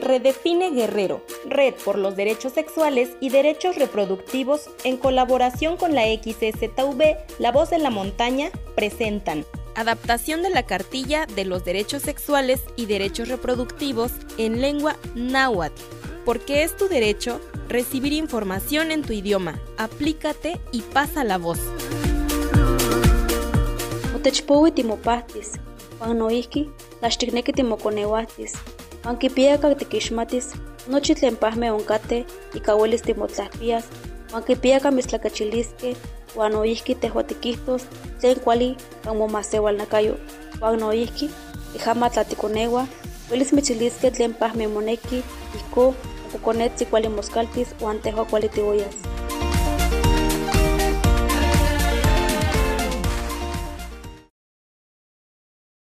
Redefine Guerrero, Red por los Derechos Sexuales y Derechos Reproductivos, en colaboración con la XSTV, La Voz de la Montaña, presentan Adaptación de la cartilla de los derechos sexuales y derechos reproductivos en lengua náhuatl, porque es tu derecho recibir información en tu idioma. Aplícate y pasa la voz. Utechpowi timopahtis, Juan noihki, tlaxtikneki kipiaka tikixmatis, nochi tlen pahme onkate, ika uelis timotlahpias, Juan kipiaka mistlakachiliskeh, Juan noihki tehua tikihtos tlen kuali kan momasewalnakayo, Juan noihki, ijama tlatikoneua, uelis mitziliskeh tlen pahme moneki, ihko, mokokonetzi kuali moskaltis, Juan tehua kuali tiuyas.